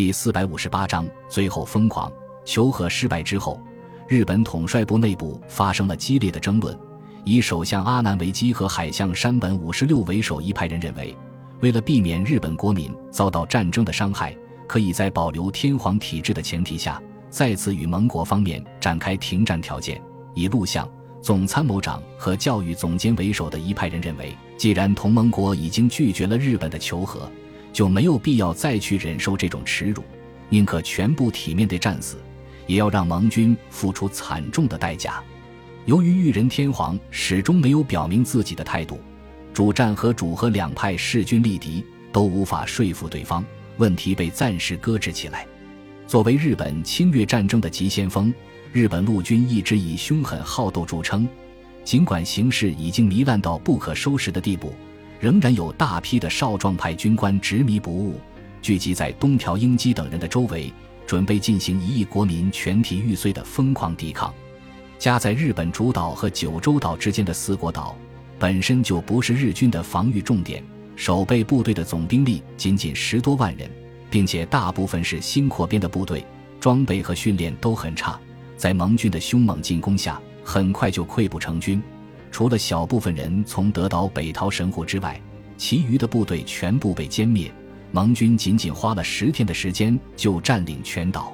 第四百五十八章最后疯狂求和失败之后，日本统帅部内部发生了激烈的争论。以首相阿南惟基和海相山本五十六为首一派人认为，为了避免日本国民遭到战争的伤害，可以在保留天皇体制的前提下，再次与盟国方面展开停战条件。以陆相、总参谋长和教育总监为首的一派人认为，既然同盟国已经拒绝了日本的求和，就没有必要再去忍受这种耻辱，宁可全部体面地战死，也要让盟军付出惨重的代价。由于裕仁天皇始终没有表明自己的态度，主战和主和两派势均力敌，都无法说服对方，问题被暂时搁置起来。作为日本侵略战争的急先锋，日本陆军一直以凶狠好斗著称。尽管形势已经糜烂到不可收拾的地步。仍然有大批的少壮派军官执迷不悟，聚集在东条英机等人的周围，准备进行一亿国民全体玉碎的疯狂抵抗。夹在日本主岛和九州岛之间的四国岛，本身就不是日军的防御重点，守备部队的总兵力仅仅十多万人，并且大部分是新扩编的部队，装备和训练都很差，在盟军的凶猛进攻下，很快就溃不成军。除了小部分人从德岛北逃神户之外，其余的部队全部被歼灭。盟军仅仅花了十天的时间就占领全岛，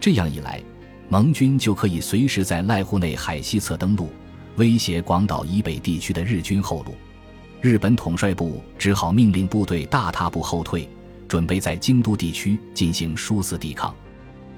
这样一来，盟军就可以随时在濑户内海西侧登陆，威胁广岛以北地区的日军后路。日本统帅部只好命令部队大踏步后退，准备在京都地区进行殊死抵抗。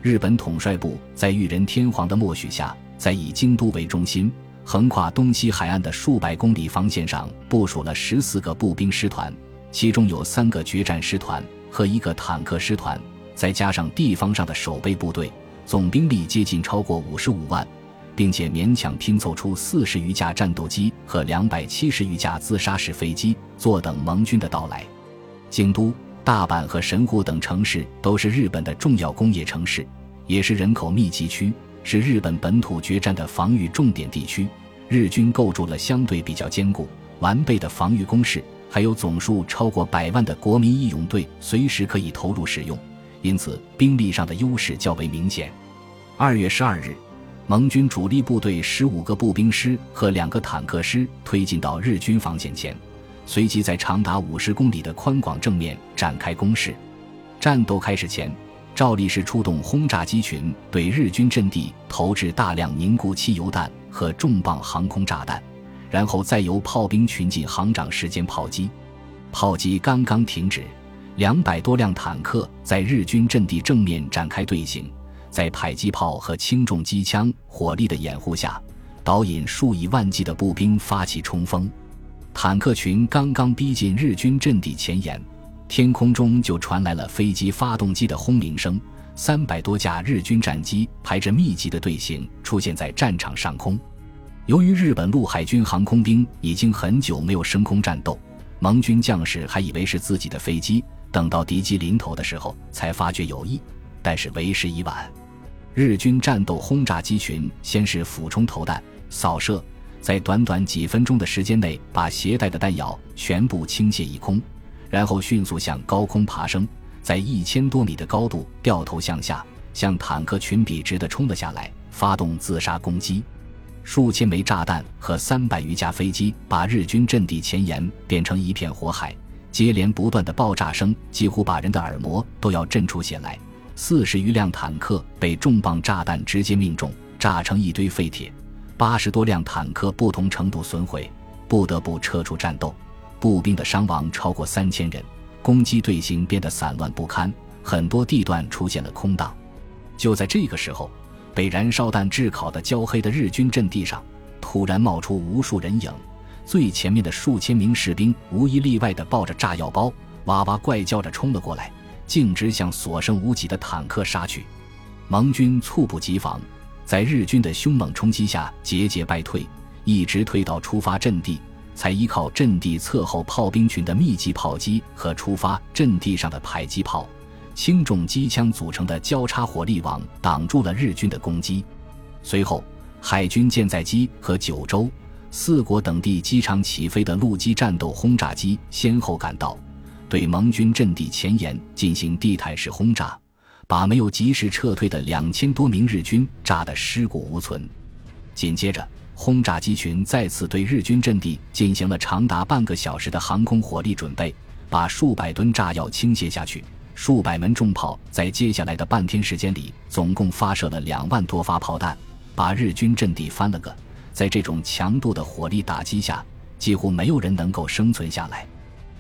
日本统帅部在裕仁天皇的默许下，在以京都为中心。横跨东西海岸的数百公里防线上部署了十四个步兵师团，其中有三个决战师团和一个坦克师团，再加上地方上的守备部队，总兵力接近超过五十五万，并且勉强拼凑出四十余架战斗机和两百七十余架自杀式飞机，坐等盟军的到来。京都、大阪和神户等城市都是日本的重要工业城市，也是人口密集区。是日本本土决战的防御重点地区，日军构筑了相对比较坚固、完备的防御工事，还有总数超过百万的国民义勇队，随时可以投入使用，因此兵力上的优势较为明显。二月十二日，盟军主力部队十五个步兵师和两个坦克师推进到日军防线前，随即在长达五十公里的宽广正面展开攻势。战斗开始前。照例是出动轰炸机群对日军阵地投掷大量凝固汽油弹和重磅航空炸弹，然后再由炮兵群进行长时间炮击。炮击刚刚停止，两百多辆坦克在日军阵地正面展开队形，在迫击炮和轻重机枪火力的掩护下，导引数以万计的步兵发起冲锋。坦克群刚刚逼近日军阵地前沿。天空中就传来了飞机发动机的轰鸣声，三百多架日军战机排着密集的队形出现在战场上空。由于日本陆海军航空兵已经很久没有升空战斗，盟军将士还以为是自己的飞机，等到敌机临头的时候才发觉有异，但是为时已晚。日军战斗轰炸机群先是俯冲投弹、扫射，在短短几分钟的时间内把携带的弹药全部倾泻一空。然后迅速向高空爬升，在一千多米的高度掉头向下，向坦克群笔直地冲了下来，发动自杀攻击。数千枚炸弹和三百余架飞机把日军阵地前沿变成一片火海，接连不断的爆炸声几乎把人的耳膜都要震出血来。四十余辆坦克被重磅炸弹直接命中，炸成一堆废铁；八十多辆坦克不同程度损毁，不得不撤出战斗。步兵的伤亡超过三千人，攻击队形变得散乱不堪，很多地段出现了空荡。就在这个时候，被燃烧弹炙烤的焦黑的日军阵地上，突然冒出无数人影。最前面的数千名士兵无一例外地抱着炸药包，哇哇怪叫着冲了过来，径直向所剩无几的坦克杀去。盟军猝不及防，在日军的凶猛冲击下节节败退，一直退到出发阵地。才依靠阵地侧后炮兵群的密集炮击和出发阵地上的迫击炮、轻重机枪组成的交叉火力网挡住了日军的攻击。随后，海军舰载机和九州、四国等地机场起飞的陆基战斗轰炸机先后赶到，对盟军阵地前沿进行地毯式轰炸，把没有及时撤退的两千多名日军炸得尸骨无存。紧接着，轰炸机群再次对日军阵地进行了长达半个小时的航空火力准备，把数百吨炸药倾泻下去。数百门重炮在接下来的半天时间里，总共发射了两万多发炮弹，把日军阵地翻了个。在这种强度的火力打击下，几乎没有人能够生存下来。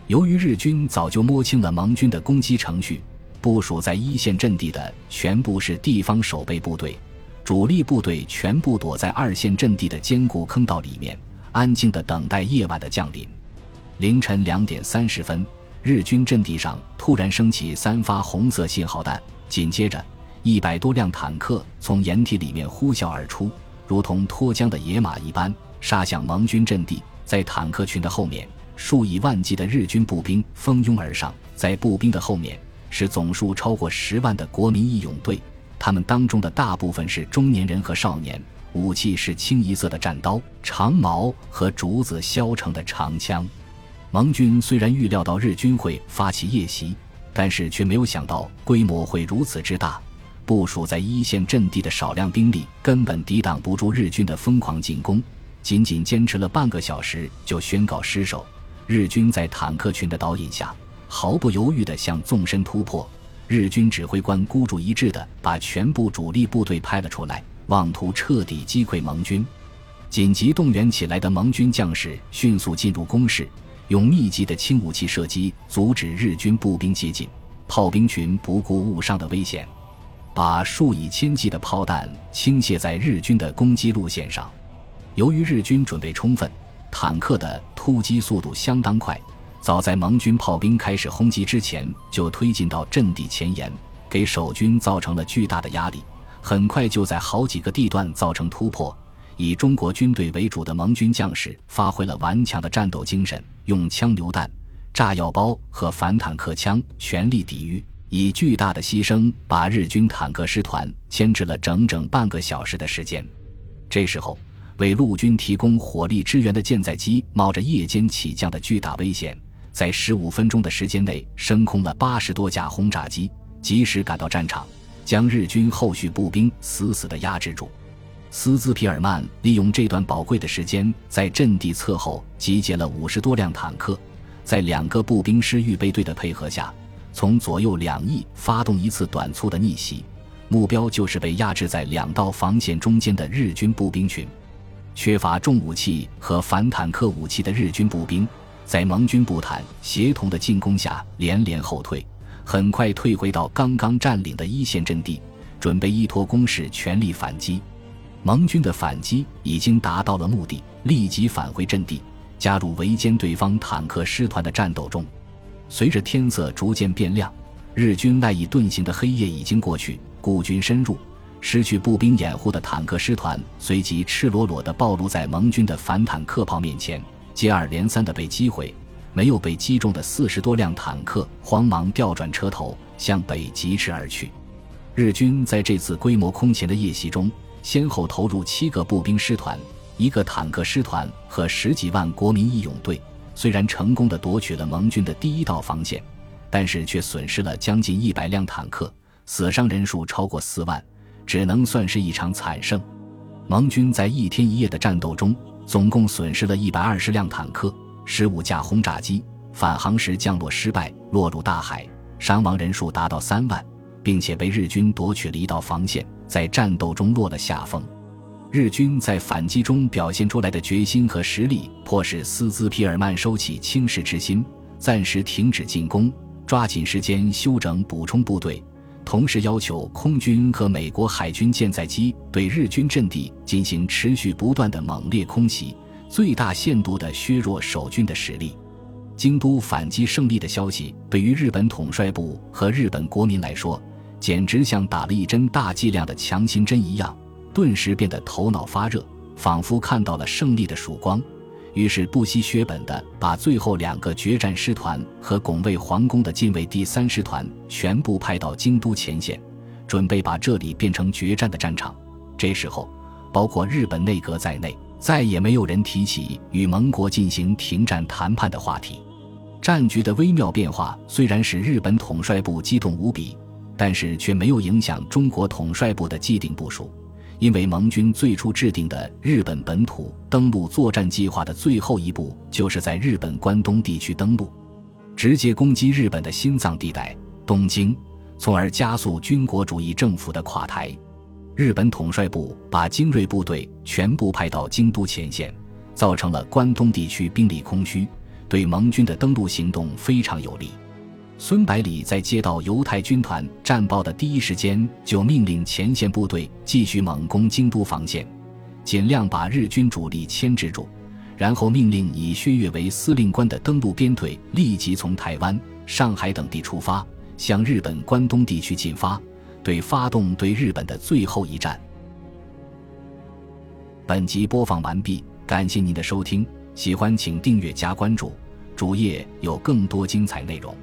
由于日军早就摸清了盟军的攻击程序，部署在一线阵地的全部是地方守备部队，主力部队全部躲在二线阵地的坚固坑道里面，安静地等待夜晚的降临。凌晨两点三十分。日军阵地上突然升起三发红色信号弹，紧接着，一百多辆坦克从掩体里面呼啸而出，如同脱缰的野马一般杀向盟军阵地。在坦克群的后面，数以万计的日军步兵蜂拥而上，在步兵的后面是总数超过十万的国民义勇队，他们当中的大部分是中年人和少年，武器是清一色的战刀、长矛和竹子削成的长枪。盟军虽然预料到日军会发起夜袭，但是却没有想到规模会如此之大。部署在一线阵地的少量兵力根本抵挡不住日军的疯狂进攻，仅仅坚持了半个小时就宣告失守。日军在坦克群的导引下，毫不犹豫地向纵深突破。日军指挥官孤注一掷地把全部主力部队派了出来，妄图彻底击溃盟军。紧急动员起来的盟军将士迅速进入攻势。用密集的轻武器射击阻止日军步兵接近，炮兵群不顾误伤的危险，把数以千计的炮弹倾泻在日军的攻击路线上。由于日军准备充分，坦克的突击速度相当快，早在盟军炮兵开始轰击之前就推进到阵地前沿，给守军造成了巨大的压力。很快就在好几个地段造成突破。以中国军队为主的盟军将士发挥了顽强的战斗精神，用枪榴弹、炸药包和反坦克枪全力抵御，以巨大的牺牲把日军坦克师团牵制了整整半个小时的时间。这时候，为陆军提供火力支援的舰载机冒着夜间起降的巨大危险，在十五分钟的时间内升空了八十多架轰炸机，及时赶到战场，将日军后续步兵死死地压制住。斯兹皮尔曼利用这段宝贵的时间，在阵地侧后集结了五十多辆坦克，在两个步兵师预备队的配合下，从左右两翼发动一次短促的逆袭，目标就是被压制在两道防线中间的日军步兵群。缺乏重武器和反坦克武器的日军步兵，在盟军步坦协同的进攻下连连后退，很快退回到刚刚占领的一线阵地，准备依托攻势全力反击。盟军的反击已经达到了目的，立即返回阵地，加入围歼对方坦克师团的战斗中。随着天色逐渐变亮，日军赖以遁形的黑夜已经过去，孤军深入，失去步兵掩护的坦克师团随即赤裸裸地暴露在盟军的反坦克炮面前，接二连三的被击毁。没有被击中的四十多辆坦克慌忙调转车头，向北疾驰而去。日军在这次规模空前的夜袭中。先后投入七个步兵师团、一个坦克师团和十几万国民义勇队，虽然成功的夺取了盟军的第一道防线，但是却损失了将近一百辆坦克，死伤人数超过四万，只能算是一场惨胜。盟军在一天一夜的战斗中，总共损失了一百二十辆坦克、十五架轰炸机，返航时降落失败，落入大海，伤亡人数达到三万。并且被日军夺取了一道防线，在战斗中落了下风。日军在反击中表现出来的决心和实力，迫使斯兹皮尔曼收起轻视之心，暂时停止进攻，抓紧时间休整补充部队，同时要求空军和美国海军舰载机对日军阵地进行持续不断的猛烈空袭，最大限度地削弱守军的实力。京都反击胜利的消息，对于日本统帅部和日本国民来说，简直像打了一针大剂量的强心针一样，顿时变得头脑发热，仿佛看到了胜利的曙光。于是不惜血本的把最后两个决战师团和拱卫皇宫的近卫第三师团全部派到京都前线，准备把这里变成决战的战场。这时候，包括日本内阁在内，再也没有人提起与盟国进行停战谈判的话题。战局的微妙变化虽然使日本统帅部激动无比。但是却没有影响中国统帅部的既定部署，因为盟军最初制定的日本本土登陆作战计划的最后一步，就是在日本关东地区登陆，直接攻击日本的心脏地带东京，从而加速军国主义政府的垮台。日本统帅部把精锐部队全部派到京都前线，造成了关东地区兵力空虚，对盟军的登陆行动非常有利。孙百里在接到犹太军团战报的第一时间，就命令前线部队继续猛攻京都防线，尽量把日军主力牵制住。然后命令以薛岳为司令官的登陆编队立即从台湾、上海等地出发，向日本关东地区进发，对发动对日本的最后一战。本集播放完毕，感谢您的收听，喜欢请订阅加关注，主页有更多精彩内容。